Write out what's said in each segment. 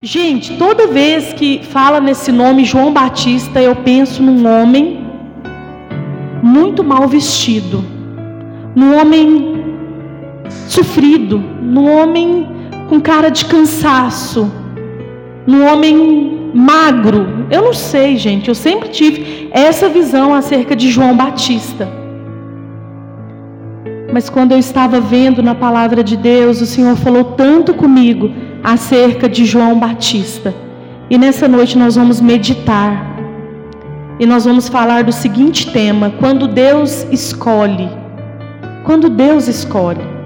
Gente, toda vez que fala nesse nome João Batista, eu penso num homem muito mal vestido, num homem sofrido, num homem com cara de cansaço, num homem magro. Eu não sei, gente, eu sempre tive essa visão acerca de João Batista. Mas quando eu estava vendo na palavra de Deus, o Senhor falou tanto comigo acerca de João Batista. E nessa noite nós vamos meditar. E nós vamos falar do seguinte tema: quando Deus escolhe. Quando Deus escolhe.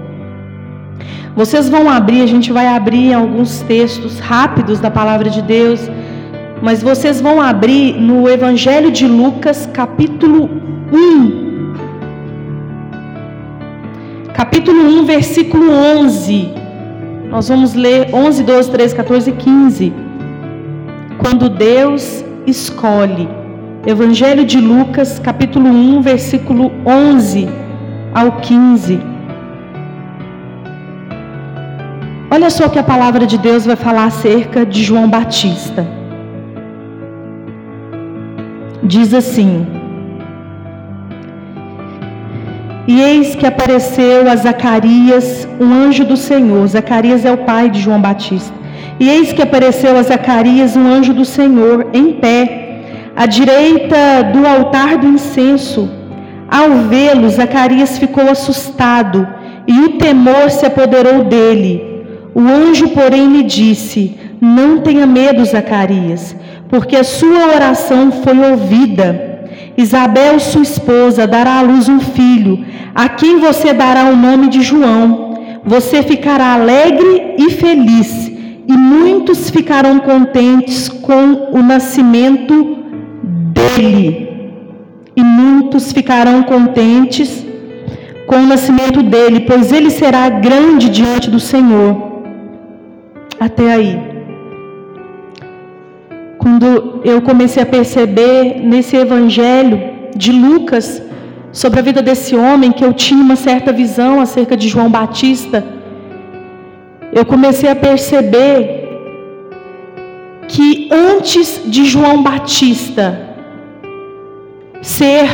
Vocês vão abrir, a gente vai abrir alguns textos rápidos da palavra de Deus, mas vocês vão abrir no Evangelho de Lucas, capítulo 1. Capítulo 1, versículo 11. Nós vamos ler 11, 12, 13, 14 e 15. Quando Deus escolhe. Evangelho de Lucas, capítulo 1, versículo 11 ao 15. Olha só que a palavra de Deus vai falar acerca de João Batista. Diz assim: E eis que apareceu a Zacarias um anjo do Senhor. Zacarias é o pai de João Batista. E eis que apareceu a Zacarias um anjo do Senhor em pé, à direita do altar do incenso. Ao vê-lo, Zacarias ficou assustado e o temor se apoderou dele. O anjo, porém, lhe disse: Não tenha medo, Zacarias, porque a sua oração foi ouvida. Isabel, sua esposa, dará à luz um filho, a quem você dará o nome de João. Você ficará alegre e feliz, e muitos ficarão contentes com o nascimento dele. E muitos ficarão contentes com o nascimento dele, pois ele será grande diante do Senhor. Até aí quando eu comecei a perceber nesse evangelho de Lucas sobre a vida desse homem que eu tinha uma certa visão acerca de João Batista, eu comecei a perceber que antes de João Batista ser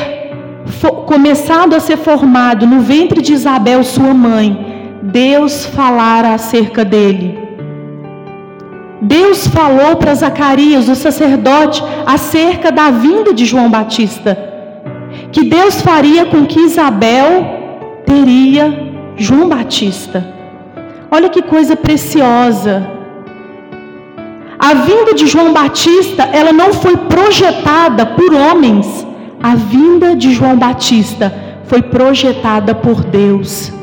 começado a ser formado no ventre de Isabel, sua mãe, Deus falara acerca dele. Deus falou para Zacarias, o sacerdote, acerca da vinda de João Batista. Que Deus faria com que Isabel teria João Batista. Olha que coisa preciosa. A vinda de João Batista, ela não foi projetada por homens. A vinda de João Batista foi projetada por Deus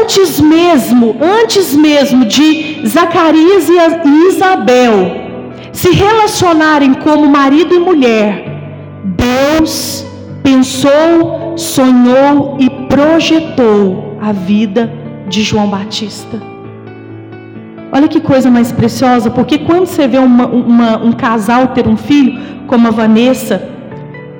antes mesmo, antes mesmo de Zacarias e Isabel se relacionarem como marido e mulher, Deus pensou, sonhou e projetou a vida de João Batista. Olha que coisa mais preciosa, porque quando você vê uma, uma, um casal ter um filho, como a Vanessa,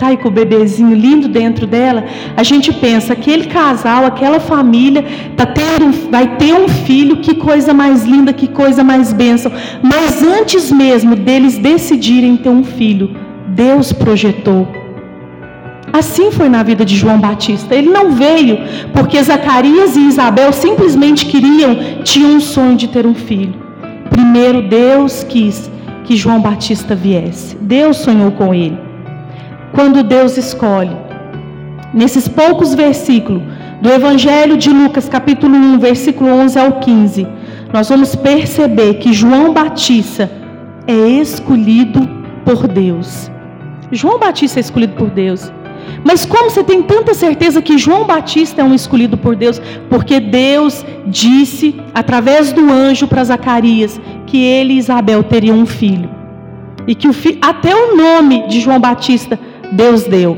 tá? E com o bebezinho lindo dentro dela, a gente pensa, aquele casal, aquela família, tá tendo, vai ter um filho, que coisa mais linda, que coisa mais bênção. Mas antes mesmo deles decidirem ter um filho, Deus projetou. Assim foi na vida de João Batista. Ele não veio porque Zacarias e Isabel simplesmente queriam, tinham um sonho de ter um filho. Primeiro Deus quis que João Batista viesse. Deus sonhou com ele quando Deus escolhe. Nesses poucos versículos do Evangelho de Lucas, capítulo 1, versículo 11 ao 15, nós vamos perceber que João Batista é escolhido por Deus. João Batista é escolhido por Deus. Mas como você tem tanta certeza que João Batista é um escolhido por Deus? Porque Deus disse, através do anjo para Zacarias, que ele e Isabel teriam um filho. E que o fi... até o nome de João Batista Deus deu.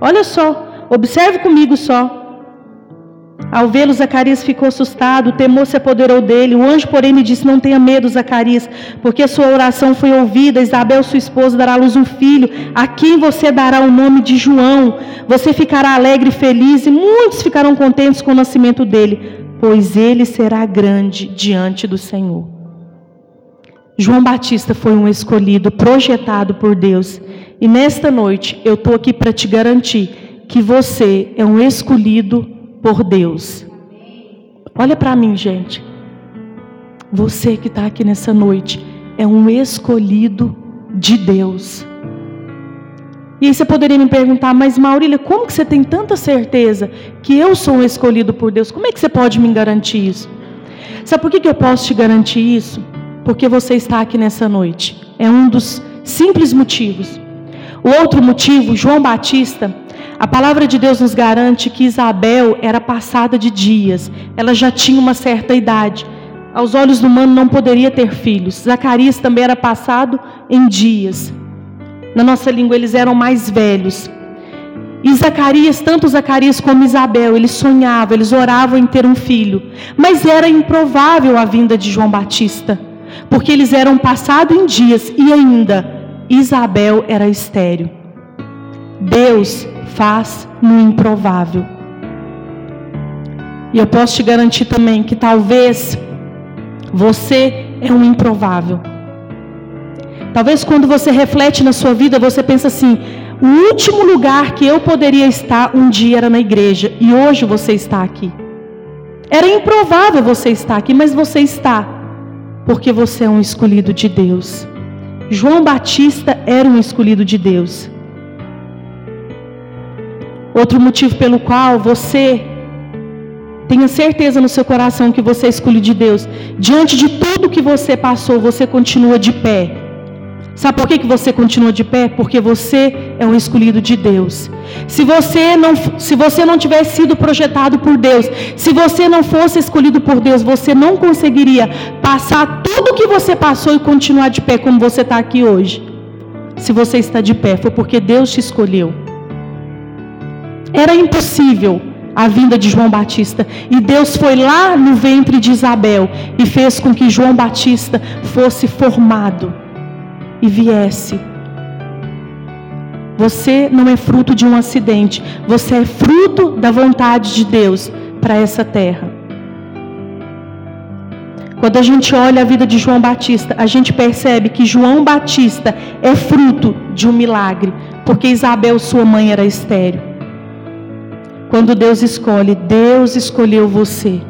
Olha só, observe comigo só. Ao vê-lo, Zacarias ficou assustado, o temor se apoderou dele. O anjo, porém, lhe disse: Não tenha medo, Zacarias, porque a sua oração foi ouvida. Isabel, sua esposa, dará à luz um filho, a quem você dará o nome de João. Você ficará alegre e feliz, e muitos ficarão contentes com o nascimento dele, pois ele será grande diante do Senhor. João Batista foi um escolhido, projetado por Deus. E nesta noite eu estou aqui para te garantir que você é um escolhido por Deus. Olha para mim, gente. Você que está aqui nessa noite é um escolhido de Deus. E aí você poderia me perguntar, mas Maurília, como que você tem tanta certeza que eu sou um escolhido por Deus? Como é que você pode me garantir isso? Sabe por que, que eu posso te garantir isso? Porque você está aqui nessa noite. É um dos simples motivos. O outro motivo, João Batista, a palavra de Deus nos garante que Isabel era passada de dias, ela já tinha uma certa idade. Aos olhos do humano não poderia ter filhos. Zacarias também era passado em dias. Na nossa língua eles eram mais velhos. E Zacarias, tanto Zacarias como Isabel, eles sonhavam, eles oravam em ter um filho. Mas era improvável a vinda de João Batista, porque eles eram passados em dias e ainda Isabel era estéril. Deus faz no improvável. E eu posso te garantir também que talvez você é um improvável. Talvez quando você reflete na sua vida, você pensa assim: o último lugar que eu poderia estar um dia era na igreja e hoje você está aqui. Era improvável você estar aqui, mas você está, porque você é um escolhido de Deus. João Batista era um escolhido de Deus. Outro motivo pelo qual você tenha certeza no seu coração que você é escolhido de Deus, diante de tudo que você passou, você continua de pé. Sabe por que, você continua de pé? Porque você é um escolhido de Deus. Se você, não, se você não tivesse sido projetado por Deus, se você não fosse escolhido por Deus, você não conseguiria passar tudo o que você passou e continuar de pé como você está aqui hoje. Se você está de pé, foi porque Deus te escolheu. Era impossível a vinda de João Batista. E Deus foi lá no ventre de Isabel e fez com que João Batista fosse formado e viesse. Você não é fruto de um acidente, você é fruto da vontade de Deus para essa terra. Quando a gente olha a vida de João Batista, a gente percebe que João Batista é fruto de um milagre, porque Isabel, sua mãe, era estéril. Quando Deus escolhe, Deus escolheu você.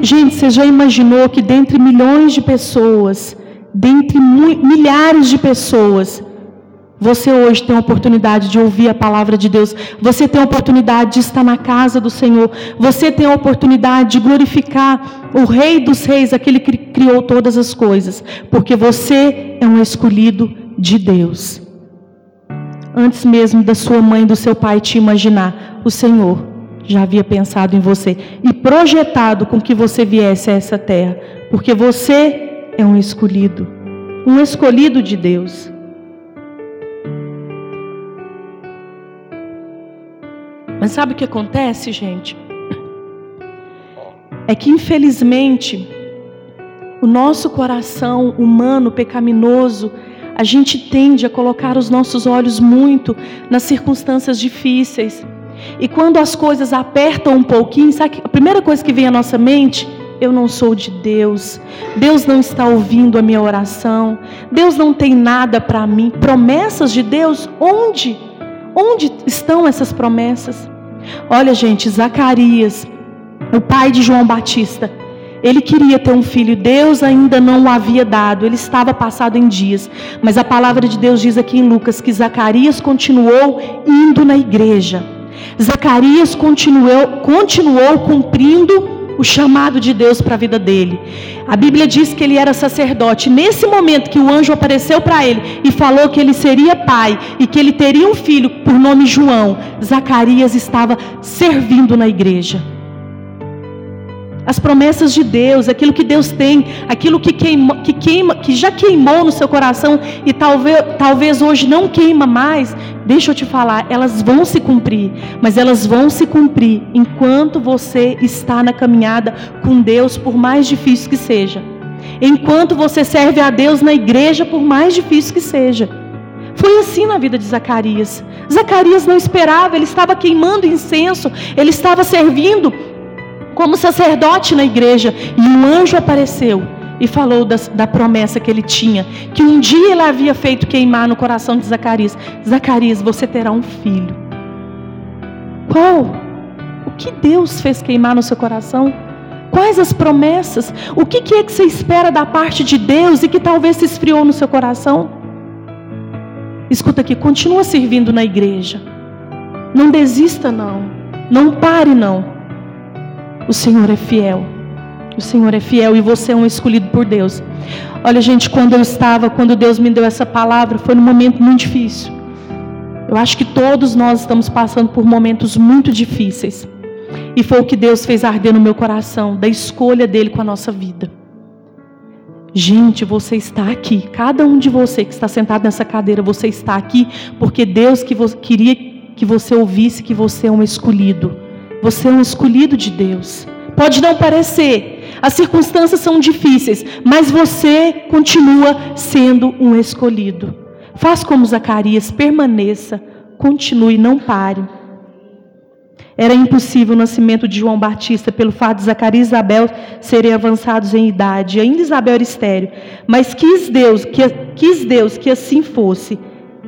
Gente, você já imaginou que dentre milhões de pessoas, dentre milhares de pessoas, você hoje tem a oportunidade de ouvir a palavra de Deus. Você tem a oportunidade de estar na casa do Senhor. Você tem a oportunidade de glorificar o Rei dos Reis, aquele que criou todas as coisas. Porque você é um escolhido de Deus. Antes mesmo da sua mãe e do seu pai te imaginar, o Senhor já havia pensado em você e projetado com que você viesse a essa terra. Porque você é um escolhido, um escolhido de Deus. Mas sabe o que acontece, gente? É que infelizmente o nosso coração humano pecaminoso, a gente tende a colocar os nossos olhos muito nas circunstâncias difíceis. E quando as coisas apertam um pouquinho, sabe a primeira coisa que vem à nossa mente? eu não sou de Deus, Deus não está ouvindo a minha oração, Deus não tem nada para mim. Promessas de Deus, onde? Onde estão essas promessas? Olha, gente, Zacarias, o pai de João Batista, ele queria ter um filho, Deus ainda não o havia dado, ele estava passado em dias. Mas a palavra de Deus diz aqui em Lucas que Zacarias continuou indo na igreja. Zacarias continuou, continuou cumprindo o chamado de Deus para a vida dele. A Bíblia diz que ele era sacerdote. Nesse momento que o anjo apareceu para ele e falou que ele seria pai e que ele teria um filho por nome João, Zacarias estava servindo na igreja as promessas de Deus, aquilo que Deus tem, aquilo que, queima, que, queima, que já queimou no seu coração e talvez, talvez hoje não queima mais, deixa eu te falar, elas vão se cumprir, mas elas vão se cumprir enquanto você está na caminhada com Deus, por mais difícil que seja. Enquanto você serve a Deus na igreja, por mais difícil que seja. Foi assim na vida de Zacarias. Zacarias não esperava, ele estava queimando incenso, ele estava servindo como sacerdote na igreja, e um anjo apareceu e falou da, da, promessa que ele tinha, que um dia ele havia feito queimar no coração de Zacarias: Zacarias, você terá um filho. Qual? O que Deus fez queimar no seu coração? Quais as promessas? O que, que é que você espera da parte de Deus e que talvez se esfriou no seu coração? Escuta aqui, continua servindo na igreja. Não desista, não. Não pare, não. O Senhor é fiel. O Senhor é fiel e você é um escolhido por Deus. Olha, gente, quando eu estava, quando Deus me deu essa palavra, foi num momento muito difícil. Eu acho que todos nós estamos passando por momentos muito difíceis. E foi o que Deus fez arder no meu coração, da escolha dele com a nossa vida. Gente, você está aqui, cada um de você que está sentado nessa cadeira, você está aqui porque Deus que queria que você ouvisse que você é um escolhido. Você é um escolhido de Deus. Pode não parecer, as circunstâncias são difíceis, mas você continua sendo um escolhido. Faz como Zacarias, permaneça, continue, não pare. Era impossível o nascimento de João Batista pelo fato de Zacarias e Isabel serem avançados em idade. Ainda Isabel era estéreo, mas quis Deus que, quis Deus que assim fosse.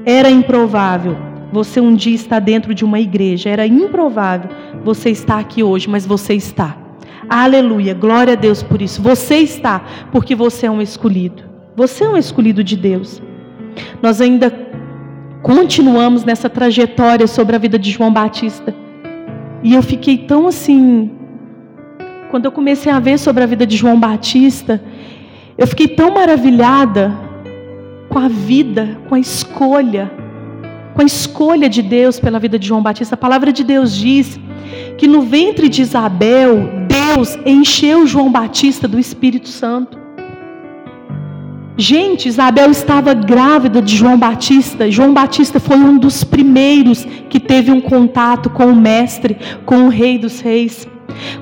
Era improvável. Você um dia está dentro de uma igreja. Era improvável você estar aqui hoje, mas você está. Aleluia, glória a Deus por isso. Você está, porque você é um escolhido. Você é um escolhido de Deus. Nós ainda continuamos nessa trajetória sobre a vida de João Batista. E eu fiquei tão assim. Quando eu comecei a ver sobre a vida de João Batista, eu fiquei tão maravilhada com a vida, com a escolha, com a escolha de Deus pela vida de João Batista. A palavra de Deus diz que no ventre de Isabel, Deus encheu João Batista do Espírito Santo. Gente, Isabel estava grávida de João Batista. João Batista foi um dos primeiros que teve um contato com o Mestre, com o Rei dos Reis.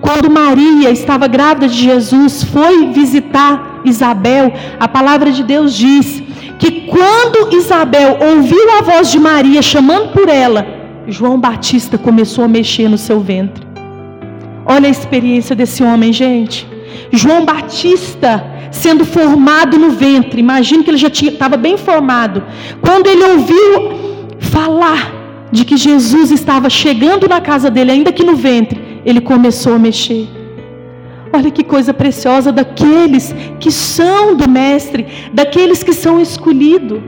Quando Maria estava grávida de Jesus, foi visitar Isabel, a palavra de Deus diz que quando Isabel ouviu a voz de Maria chamando por ela, João Batista começou a mexer no seu ventre. Olha a experiência desse homem, gente. João Batista sendo formado no ventre. Imagina que ele já estava bem formado. Quando ele ouviu falar de que Jesus estava chegando na casa dele, ainda que no ventre, ele começou a mexer. Olha que coisa preciosa daqueles que são do Mestre, daqueles que são escolhidos.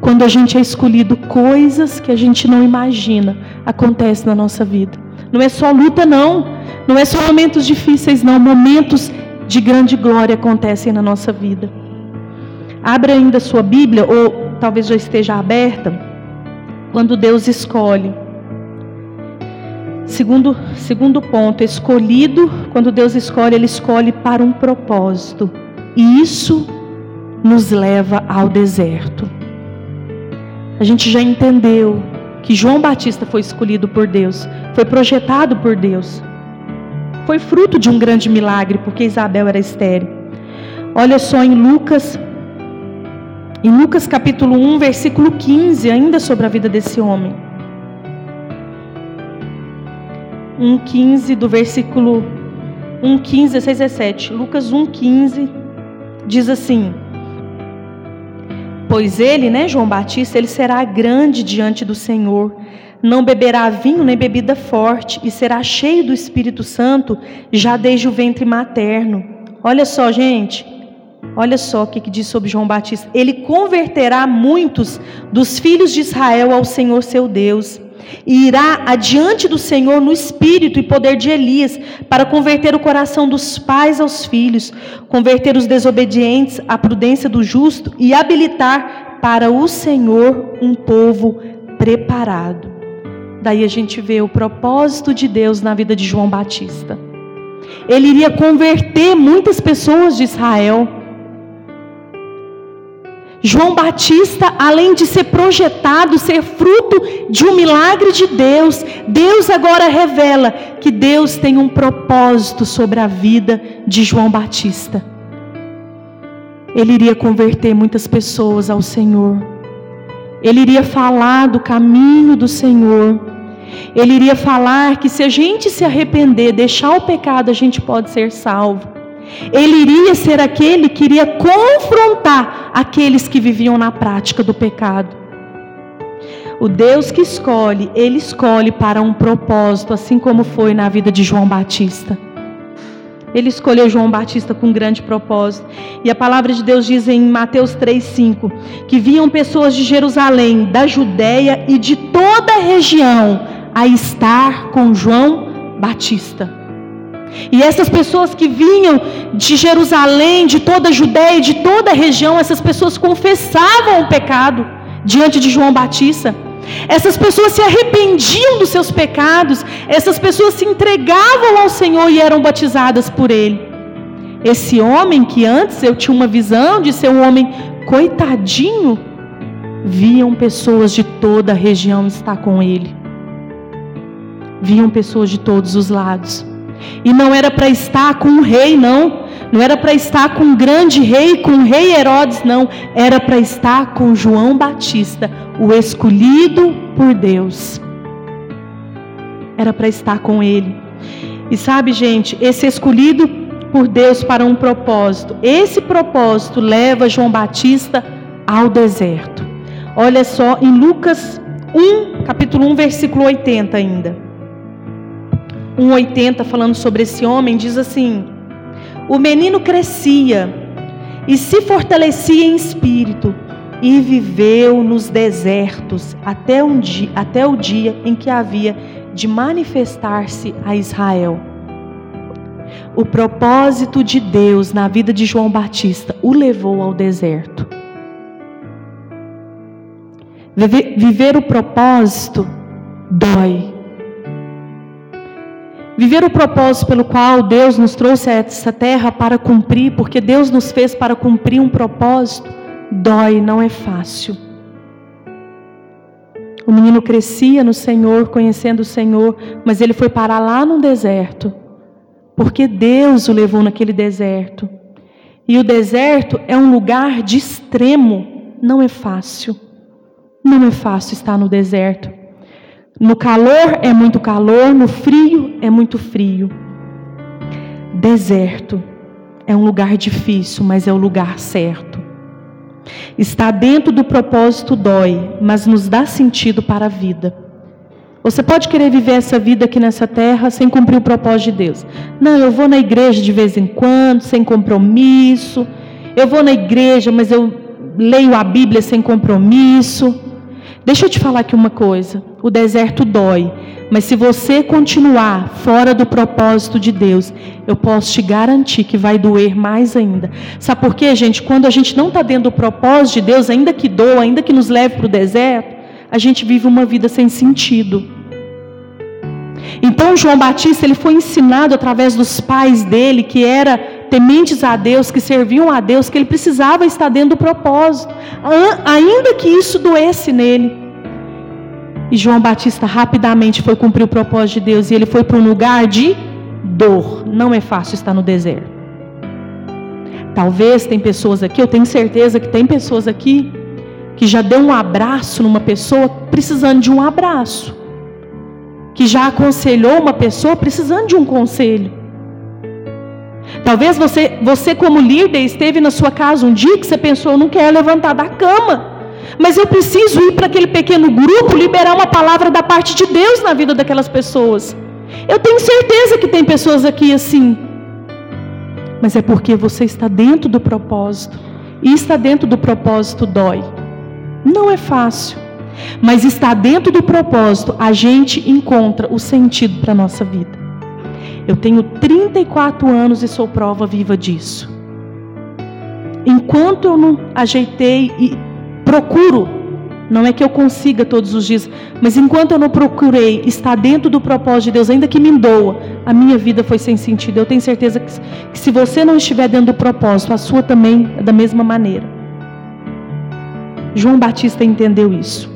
Quando a gente é escolhido, coisas que a gente não imagina acontecem na nossa vida. Não é só luta, não. Não é só momentos difíceis, não. Momentos de grande glória acontecem na nossa vida. Abra ainda sua Bíblia, ou talvez já esteja aberta, quando Deus escolhe. Segundo, segundo ponto, escolhido, quando Deus escolhe, Ele escolhe para um propósito. E isso nos leva ao deserto. A gente já entendeu que João Batista foi escolhido por Deus, foi projetado por Deus. Foi fruto de um grande milagre, porque Isabel era estéril. Olha só em Lucas, em Lucas capítulo 1, versículo 15, ainda sobre a vida desse homem. 1,15 do versículo 1,15, 16, 17. Lucas 1,15 diz assim: Pois ele, né, João Batista, ele será grande diante do Senhor, não beberá vinho nem bebida forte, e será cheio do Espírito Santo já desde o ventre materno. Olha só, gente, olha só o que, que diz sobre João Batista: ele converterá muitos dos filhos de Israel ao Senhor seu Deus e irá adiante do Senhor no espírito e poder de Elias, para converter o coração dos pais aos filhos, converter os desobedientes à prudência do justo e habilitar para o Senhor um povo preparado. Daí a gente vê o propósito de Deus na vida de João Batista. Ele iria converter muitas pessoas de Israel João Batista, além de ser projetado, ser fruto de um milagre de Deus, Deus agora revela que Deus tem um propósito sobre a vida de João Batista. Ele iria converter muitas pessoas ao Senhor. Ele iria falar do caminho do Senhor. Ele iria falar que se a gente se arrepender, deixar o pecado, a gente pode ser salvo. Ele iria ser aquele que iria confrontar aqueles que viviam na prática do pecado. O Deus que escolhe, ele escolhe para um propósito, assim como foi na vida de João Batista. Ele escolheu João Batista com um grande propósito. E a palavra de Deus diz em Mateus 3,5 que vinham pessoas de Jerusalém, da Judéia e de toda a região a estar com João Batista. E essas pessoas que vinham de Jerusalém, de toda a Judéia e de toda a região, essas pessoas confessavam o pecado diante de João Batista. Essas pessoas se arrependiam dos seus pecados, essas pessoas se entregavam ao Senhor e eram batizadas por Ele. Esse homem que antes eu tinha uma visão de ser um homem coitadinho, viam pessoas de toda a região estar com Ele, viam pessoas de todos os lados. E não era para estar com o rei, não. Não era para estar com o grande rei, com o rei Herodes, não. Era para estar com João Batista, o escolhido por Deus. Era para estar com ele. E sabe, gente, esse escolhido por Deus para um propósito, esse propósito leva João Batista ao deserto. Olha só em Lucas 1, capítulo 1, versículo 80 ainda. 1,80 falando sobre esse homem, diz assim: O menino crescia e se fortalecia em espírito e viveu nos desertos até, um dia, até o dia em que havia de manifestar-se a Israel. O propósito de Deus na vida de João Batista o levou ao deserto. Viver o propósito dói. Viver o propósito pelo qual Deus nos trouxe a essa terra para cumprir, porque Deus nos fez para cumprir um propósito, dói, não é fácil. O menino crescia no Senhor, conhecendo o Senhor, mas ele foi parar lá no deserto, porque Deus o levou naquele deserto. E o deserto é um lugar de extremo, não é fácil. Não é fácil estar no deserto. No calor é muito calor, no frio é muito frio. Deserto é um lugar difícil, mas é o lugar certo. Está dentro do propósito dói, mas nos dá sentido para a vida. Você pode querer viver essa vida aqui nessa terra sem cumprir o propósito de Deus. Não, eu vou na igreja de vez em quando, sem compromisso. Eu vou na igreja, mas eu leio a Bíblia sem compromisso. Deixa eu te falar aqui uma coisa: o deserto dói, mas se você continuar fora do propósito de Deus, eu posso te garantir que vai doer mais ainda. Sabe por quê, gente? Quando a gente não está dentro do propósito de Deus, ainda que doa, ainda que nos leve para o deserto, a gente vive uma vida sem sentido. Então João Batista ele foi ensinado através dos pais dele que era tementes a Deus, que serviam a Deus, que ele precisava estar dentro do propósito, ainda que isso doesse nele. E João Batista rapidamente foi cumprir o propósito de Deus e ele foi para um lugar de dor. Não é fácil estar no deserto. Talvez tem pessoas aqui, eu tenho certeza que tem pessoas aqui que já deu um abraço numa pessoa precisando de um abraço. Que já aconselhou uma pessoa precisando de um conselho. Talvez você, você como líder esteve na sua casa um dia que você pensou, eu não quero levantar da cama. Mas eu preciso ir para aquele pequeno grupo liberar uma palavra da parte de Deus na vida daquelas pessoas. Eu tenho certeza que tem pessoas aqui assim. Mas é porque você está dentro do propósito. E está dentro do propósito dói. Não é fácil. Mas está dentro do propósito, a gente encontra o sentido para a nossa vida. Eu tenho 34 anos e sou prova viva disso. Enquanto eu não ajeitei e procuro, não é que eu consiga todos os dias, mas enquanto eu não procurei estar dentro do propósito de Deus, ainda que me doa, a minha vida foi sem sentido. Eu tenho certeza que, que se você não estiver dentro do propósito, a sua também é da mesma maneira. João Batista entendeu isso.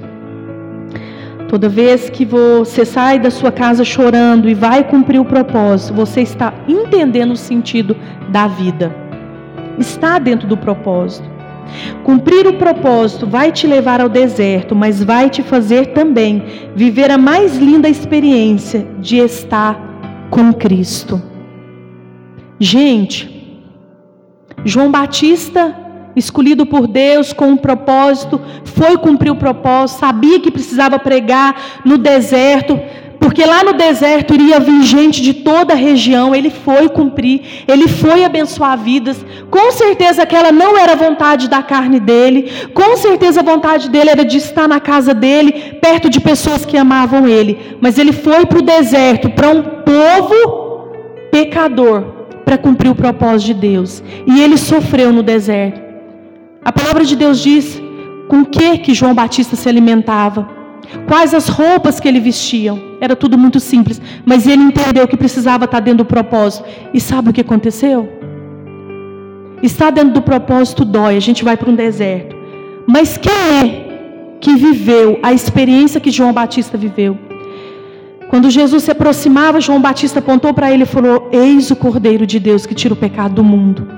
Toda vez que você sai da sua casa chorando e vai cumprir o propósito, você está entendendo o sentido da vida. Está dentro do propósito. Cumprir o propósito vai te levar ao deserto, mas vai te fazer também viver a mais linda experiência de estar com Cristo. Gente, João Batista, escolhido por Deus com um propósito, foi cumprir o propósito, sabia que precisava pregar no deserto, porque lá no deserto iria vir gente de toda a região, ele foi cumprir, ele foi abençoar vidas. Com certeza aquela não era a vontade da carne dele, com certeza a vontade dele era de estar na casa dele, perto de pessoas que amavam ele. Mas ele foi para o deserto, para um povo pecador, para cumprir o propósito de Deus. E ele sofreu no deserto. A palavra de Deus diz com que que João Batista se alimentava. Quais as roupas que ele vestia? Era tudo muito simples, mas ele entendeu que precisava estar dentro do propósito. E sabe o que aconteceu? Estar dentro do propósito dói, a gente vai para um deserto. Mas quem é que viveu a experiência que João Batista viveu? Quando Jesus se aproximava, João Batista apontou para ele e falou: Eis o Cordeiro de Deus que tira o pecado do mundo.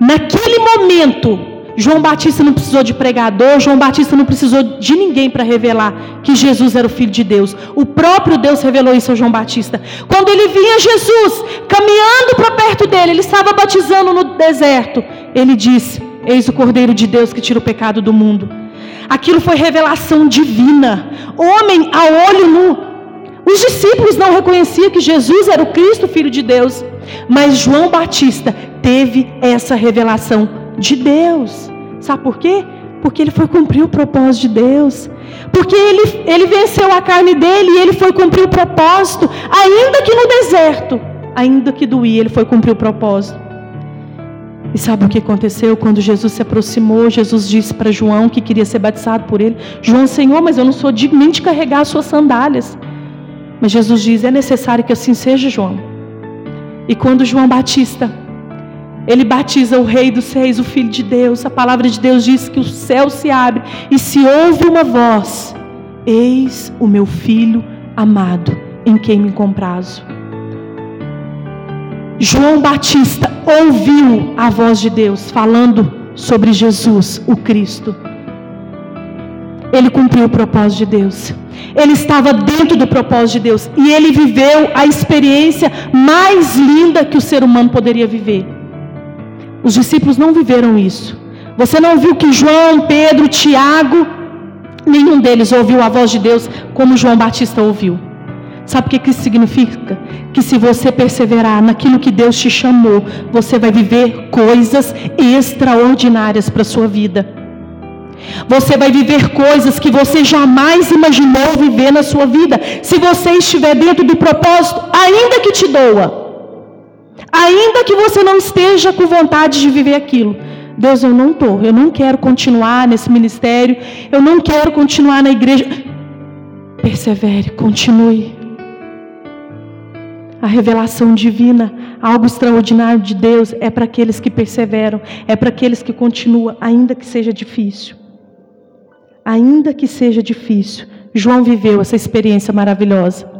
Naquele momento, João Batista não precisou de pregador, João Batista não precisou de ninguém para revelar que Jesus era o Filho de Deus. O próprio Deus revelou isso a João Batista. Quando ele via Jesus caminhando para perto dele, ele estava batizando no deserto. Ele disse: Eis o Cordeiro de Deus que tira o pecado do mundo. Aquilo foi revelação divina. Homem a olho nu. Os discípulos não reconheciam que Jesus era o Cristo, Filho de Deus. Mas João Batista teve essa revelação de Deus. Sabe por quê? Porque ele foi cumprir o propósito de Deus. Porque ele, ele venceu a carne dele e ele foi cumprir o propósito, ainda que no deserto, ainda que doía, ele foi cumprir o propósito. E sabe o que aconteceu quando Jesus se aproximou? Jesus disse para João que queria ser batizado por ele: João, Senhor, mas eu não sou digno nem de carregar as suas sandálias. Mas Jesus diz: É necessário que assim seja, João. E quando João Batista ele batiza o Rei dos Reis, o Filho de Deus. A palavra de Deus diz que o céu se abre e se ouve uma voz: Eis o meu filho amado, em quem me comprazo. João Batista ouviu a voz de Deus falando sobre Jesus, o Cristo. Ele cumpriu o propósito de Deus. Ele estava dentro do propósito de Deus e ele viveu a experiência mais linda que o ser humano poderia viver. Os discípulos não viveram isso. Você não viu que João, Pedro, Tiago, nenhum deles ouviu a voz de Deus como João Batista ouviu. Sabe o que isso significa? Que se você perseverar naquilo que Deus te chamou, você vai viver coisas extraordinárias para a sua vida. Você vai viver coisas que você jamais imaginou viver na sua vida. Se você estiver dentro do propósito, ainda que te doa. Ainda que você não esteja com vontade de viver aquilo. Deus, eu não estou, eu não quero continuar nesse ministério, eu não quero continuar na igreja. Persevere, continue. A revelação divina, algo extraordinário de Deus, é para aqueles que perseveram, é para aqueles que continuam, ainda que seja difícil. Ainda que seja difícil. João viveu essa experiência maravilhosa.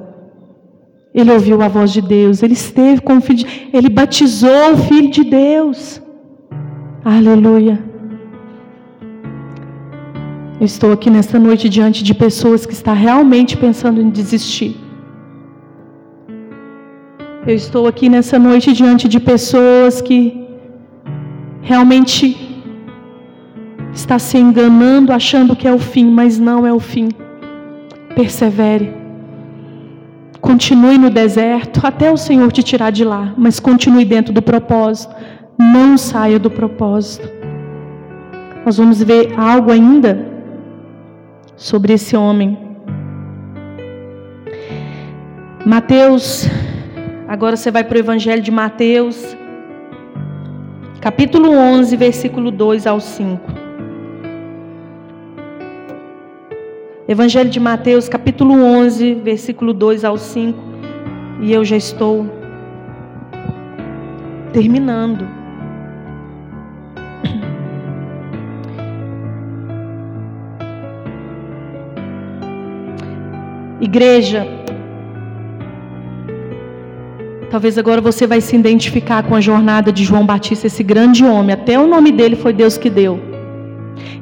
Ele ouviu a voz de Deus, ele esteve com o filho de ele batizou o filho de Deus. Aleluia. Eu estou aqui nesta noite diante de pessoas que estão realmente pensando em desistir. Eu estou aqui nessa noite diante de pessoas que realmente está se enganando, achando que é o fim, mas não é o fim. Persevere. Continue no deserto até o Senhor te tirar de lá, mas continue dentro do propósito. Não saia do propósito. Nós vamos ver algo ainda sobre esse homem. Mateus, agora você vai para o Evangelho de Mateus, capítulo 11, versículo 2 ao 5. Evangelho de Mateus, capítulo 11, versículo 2 ao 5. E eu já estou terminando. Igreja, talvez agora você vai se identificar com a jornada de João Batista, esse grande homem. Até o nome dele foi Deus que deu.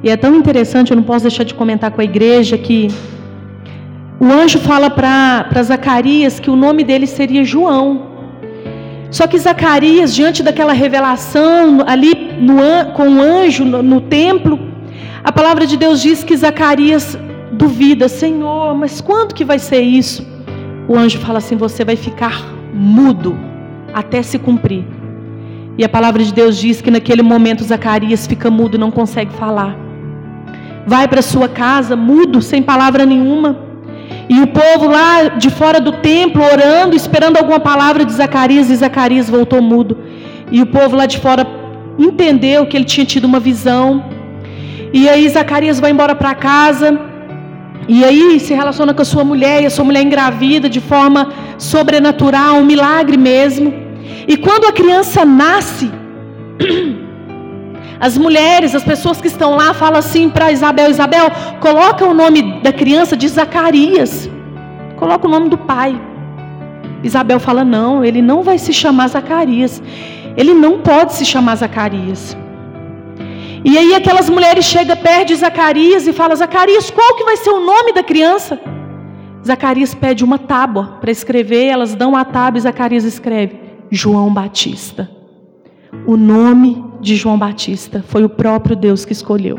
E é tão interessante, eu não posso deixar de comentar com a igreja que o anjo fala para Zacarias que o nome dele seria João. Só que Zacarias, diante daquela revelação ali no, com o anjo no, no templo, a palavra de Deus diz que Zacarias duvida, Senhor, mas quando que vai ser isso? O anjo fala assim: você vai ficar mudo até se cumprir. E a palavra de Deus diz que naquele momento Zacarias fica mudo, não consegue falar. Vai para sua casa mudo, sem palavra nenhuma. E o povo lá de fora do templo orando, esperando alguma palavra de Zacarias, e Zacarias voltou mudo. E o povo lá de fora entendeu que ele tinha tido uma visão. E aí Zacarias vai embora para casa. E aí se relaciona com a sua mulher, e a sua mulher engravida de forma sobrenatural, um milagre mesmo. E quando a criança nasce, as mulheres, as pessoas que estão lá, falam assim para Isabel: Isabel, coloca o nome da criança de Zacarias, coloca o nome do pai. Isabel fala: não, ele não vai se chamar Zacarias, ele não pode se chamar Zacarias. E aí aquelas mulheres chegam perto de Zacarias e falam: Zacarias, qual que vai ser o nome da criança? Zacarias pede uma tábua para escrever, elas dão a tábua e Zacarias escreve: João Batista. O nome de João Batista foi o próprio Deus que escolheu.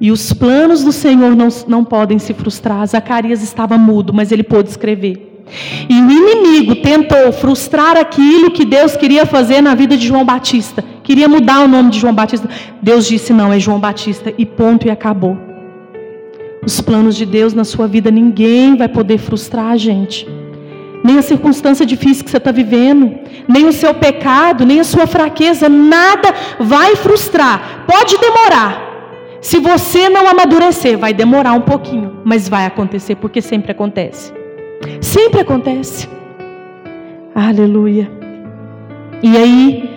E os planos do Senhor não, não podem se frustrar. Zacarias estava mudo, mas ele pôde escrever. E o inimigo tentou frustrar aquilo que Deus queria fazer na vida de João Batista. Queria mudar o nome de João Batista. Deus disse: não, é João Batista. E ponto, e acabou. Os planos de Deus na sua vida, ninguém vai poder frustrar a gente nem a circunstância difícil que você está vivendo, nem o seu pecado, nem a sua fraqueza, nada vai frustrar. Pode demorar. Se você não amadurecer, vai demorar um pouquinho, mas vai acontecer, porque sempre acontece. Sempre acontece. Aleluia. E aí,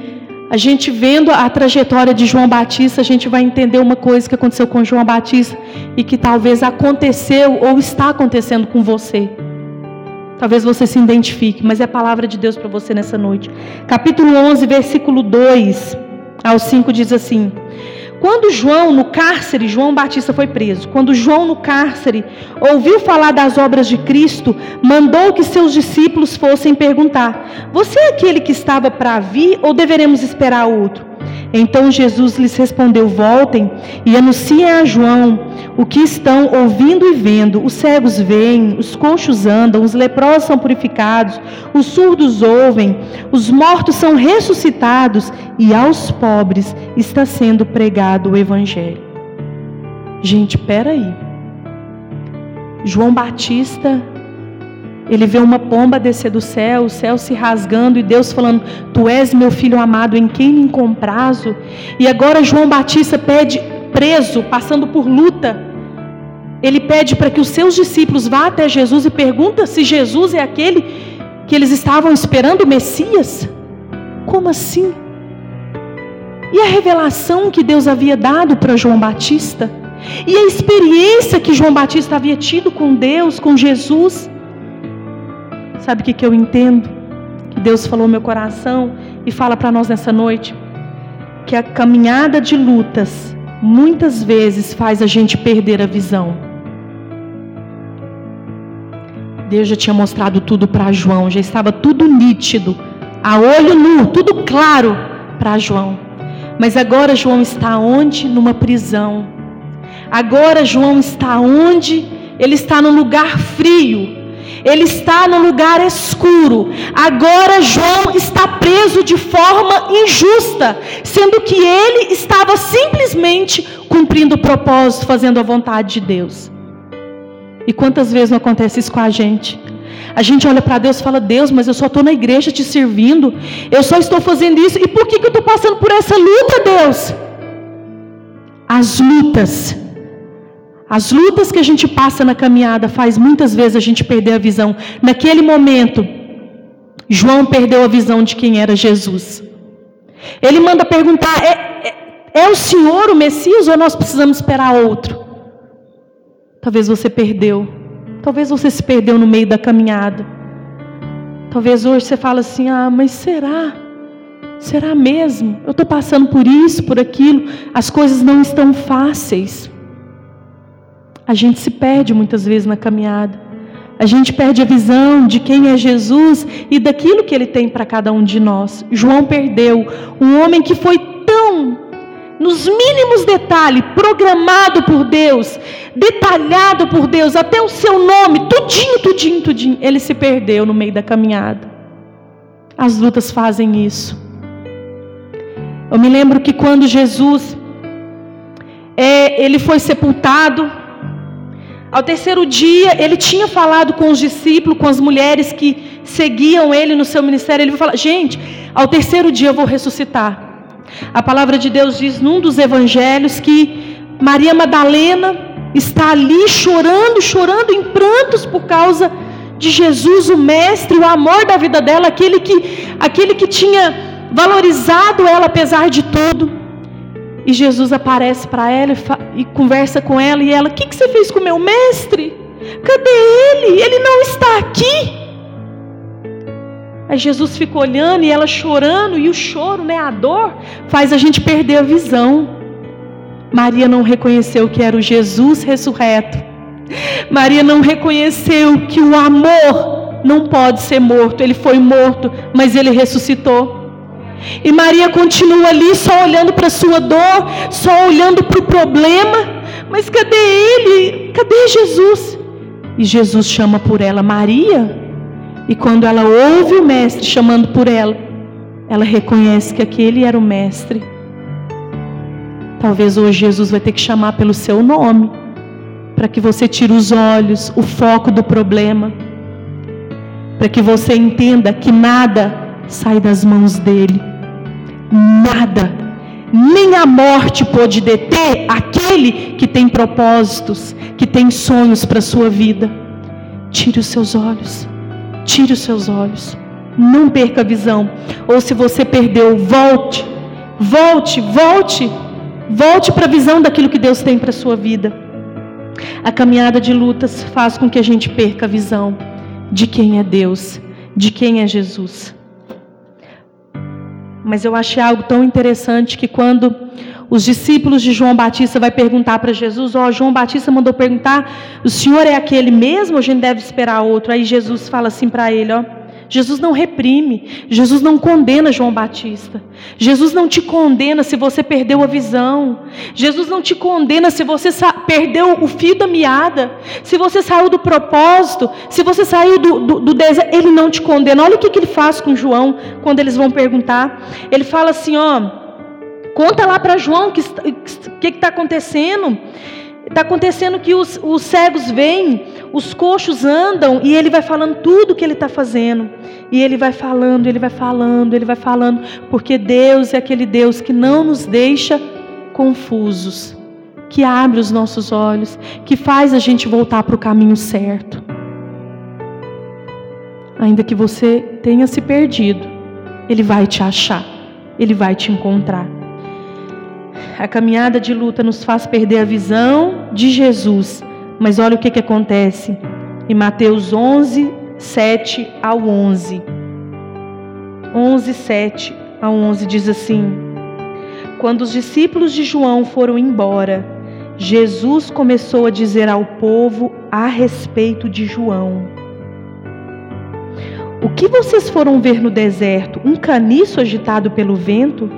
a gente vendo a trajetória de João Batista, a gente vai entender uma coisa que aconteceu com João Batista e que talvez aconteceu ou está acontecendo com você. Talvez você se identifique, mas é a palavra de Deus para você nessa noite. Capítulo 11, versículo 2 ao 5 diz assim: Quando João no cárcere, João Batista foi preso. Quando João no cárcere ouviu falar das obras de Cristo, mandou que seus discípulos fossem perguntar: Você é aquele que estava para vir ou deveremos esperar outro? Então Jesus lhes respondeu: Voltem e anunciem a João o que estão ouvindo e vendo. Os cegos veem, os coxos andam, os leprosos são purificados, os surdos ouvem, os mortos são ressuscitados e aos pobres está sendo pregado o Evangelho. Gente, peraí. João Batista ele vê uma pomba descer do céu, o céu se rasgando e Deus falando: Tu és meu filho amado, em quem me comprazo. E agora João Batista pede, preso, passando por luta, ele pede para que os seus discípulos vá até Jesus e pergunta se Jesus é aquele que eles estavam esperando, o Messias. Como assim? E a revelação que Deus havia dado para João Batista? E a experiência que João Batista havia tido com Deus, com Jesus? Sabe o que, que eu entendo? Que Deus falou no meu coração e fala para nós nessa noite? Que a caminhada de lutas muitas vezes faz a gente perder a visão. Deus já tinha mostrado tudo para João, já estava tudo nítido, a olho nu, tudo claro para João. Mas agora João está onde? Numa prisão. Agora João está onde? Ele está num lugar frio, ele está no lugar escuro. Agora João está preso de forma injusta, sendo que ele estava simplesmente cumprindo o propósito, fazendo a vontade de Deus. E quantas vezes não acontece isso com a gente? A gente olha para Deus e fala: Deus, mas eu só estou na igreja te servindo, eu só estou fazendo isso, e por que, que eu estou passando por essa luta, Deus? As lutas as lutas que a gente passa na caminhada faz muitas vezes a gente perder a visão. Naquele momento, João perdeu a visão de quem era Jesus. Ele manda perguntar: é, é, é o Senhor o Messias ou nós precisamos esperar outro? Talvez você perdeu. Talvez você se perdeu no meio da caminhada. Talvez hoje você fale assim: ah, mas será? Será mesmo? Eu estou passando por isso, por aquilo. As coisas não estão fáceis. A gente se perde muitas vezes na caminhada. A gente perde a visão de quem é Jesus e daquilo que ele tem para cada um de nós. João perdeu um homem que foi tão nos mínimos detalhes, programado por Deus, detalhado por Deus, até o seu nome, tudinho, tudinho, tudinho, ele se perdeu no meio da caminhada. As lutas fazem isso. Eu me lembro que quando Jesus é, ele foi sepultado, ao terceiro dia ele tinha falado com os discípulos, com as mulheres que seguiam ele no seu ministério. Ele falou: gente, ao terceiro dia eu vou ressuscitar. A palavra de Deus diz num dos evangelhos que Maria Madalena está ali chorando, chorando em prantos por causa de Jesus, o mestre, o amor da vida dela, aquele que, aquele que tinha valorizado ela apesar de tudo. E Jesus aparece para ela e, e, conversa com ela, e ela: O que, que você fez com meu mestre? Cadê ele? Ele não está aqui. Aí Jesus fica olhando e ela chorando, e o choro, né, a dor, faz a gente perder a visão. Maria não reconheceu que era o Jesus ressurreto. Maria não reconheceu que o amor não pode ser morto. Ele foi morto, mas ele ressuscitou. E Maria continua ali só olhando para a sua dor, só olhando para o problema. Mas cadê ele? Cadê Jesus? E Jesus chama por ela, Maria. E quando ela ouve o mestre chamando por ela, ela reconhece que aquele era o mestre. Talvez hoje Jesus vai ter que chamar pelo seu nome, para que você tire os olhos, o foco do problema, para que você entenda que nada sai das mãos dele. Nada, nem a morte pode deter aquele que tem propósitos, que tem sonhos para a sua vida. Tire os seus olhos. Tire os seus olhos. Não perca a visão. Ou se você perdeu, volte. Volte, volte. Volte para a visão daquilo que Deus tem para a sua vida. A caminhada de lutas faz com que a gente perca a visão de quem é Deus, de quem é Jesus. Mas eu achei algo tão interessante que quando os discípulos de João Batista vai perguntar para Jesus, ó, oh, João Batista mandou perguntar, o senhor é aquele mesmo ou a gente deve esperar outro? Aí Jesus fala assim para ele, ó, Jesus não reprime, Jesus não condena João Batista. Jesus não te condena se você perdeu a visão. Jesus não te condena se você perdeu o fio da meada, se você saiu do propósito, se você saiu do, do, do deserto. Ele não te condena. Olha o que, que ele faz com João quando eles vão perguntar. Ele fala assim: ó. Conta lá para João o que está acontecendo. Está acontecendo que os, os cegos vêm, os coxos andam, e ele vai falando tudo o que ele está fazendo. E ele vai falando, ele vai falando, ele vai falando, porque Deus é aquele Deus que não nos deixa confusos, que abre os nossos olhos, que faz a gente voltar para o caminho certo. Ainda que você tenha se perdido, Ele vai te achar, Ele vai te encontrar. A caminhada de luta nos faz perder a visão de Jesus. Mas olha o que, que acontece em Mateus 11, 7 ao 11. 11, 7 ao 11 diz assim: Quando os discípulos de João foram embora, Jesus começou a dizer ao povo a respeito de João: O que vocês foram ver no deserto? Um caniço agitado pelo vento?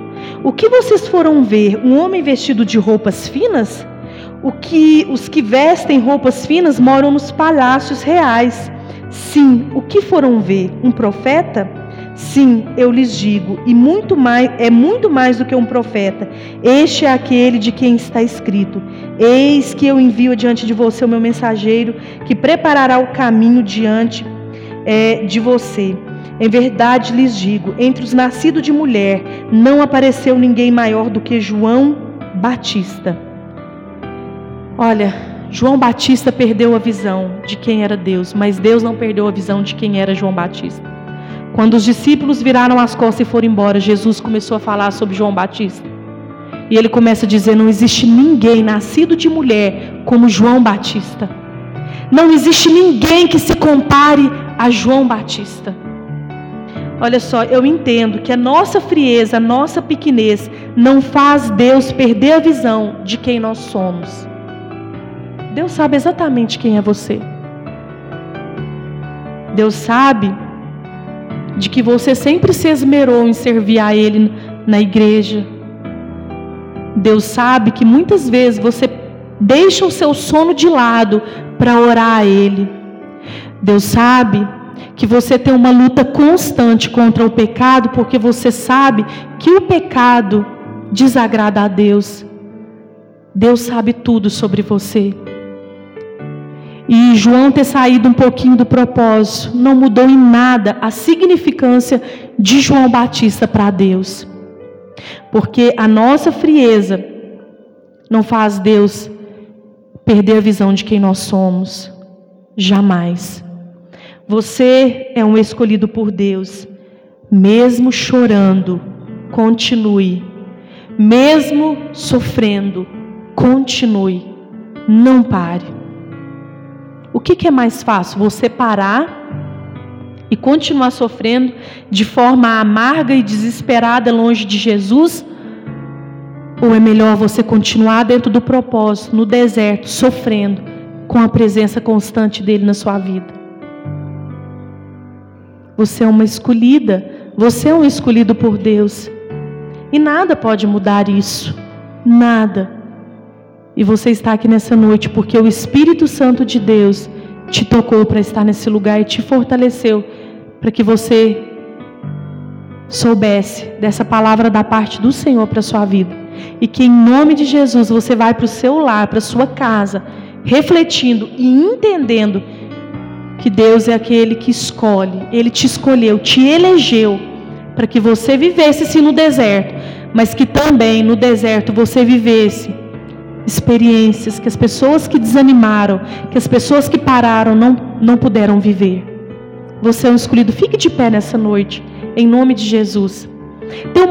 O que vocês foram ver? Um homem vestido de roupas finas? O que os que vestem roupas finas moram nos palácios reais. Sim, o que foram ver? Um profeta? Sim, eu lhes digo, e muito mais é muito mais do que um profeta. Este é aquele de quem está escrito: Eis que eu envio diante de você o meu mensageiro, que preparará o caminho diante é, de você. Em verdade lhes digo: entre os nascidos de mulher não apareceu ninguém maior do que João Batista. Olha, João Batista perdeu a visão de quem era Deus, mas Deus não perdeu a visão de quem era João Batista. Quando os discípulos viraram as costas e foram embora, Jesus começou a falar sobre João Batista. E ele começa a dizer: Não existe ninguém nascido de mulher como João Batista. Não existe ninguém que se compare a João Batista. Olha só, eu entendo que a nossa frieza, a nossa pequenez não faz Deus perder a visão de quem nós somos. Deus sabe exatamente quem é você. Deus sabe de que você sempre se esmerou em servir a Ele na igreja. Deus sabe que muitas vezes você deixa o seu sono de lado para orar a Ele. Deus sabe que você tem uma luta constante contra o pecado, porque você sabe que o pecado desagrada a Deus. Deus sabe tudo sobre você. E João ter saído um pouquinho do propósito não mudou em nada a significância de João Batista para Deus. Porque a nossa frieza não faz Deus perder a visão de quem nós somos. Jamais. Você é um escolhido por Deus. Mesmo chorando, continue. Mesmo sofrendo, continue. Não pare. O que, que é mais fácil? Você parar e continuar sofrendo de forma amarga e desesperada longe de Jesus? Ou é melhor você continuar dentro do propósito, no deserto, sofrendo, com a presença constante dele na sua vida? Você é uma escolhida, você é um escolhido por Deus. E nada pode mudar isso. Nada. E você está aqui nessa noite porque o Espírito Santo de Deus te tocou para estar nesse lugar e te fortaleceu para que você soubesse dessa palavra da parte do Senhor para sua vida. E que em nome de Jesus você vai para o seu lar, para sua casa, refletindo e entendendo que Deus é aquele que escolhe, Ele te escolheu, te elegeu para que você vivesse sim no deserto, mas que também no deserto você vivesse experiências que as pessoas que desanimaram, que as pessoas que pararam não, não puderam viver. Você é um escolhido, fique de pé nessa noite, em nome de Jesus. Tem uma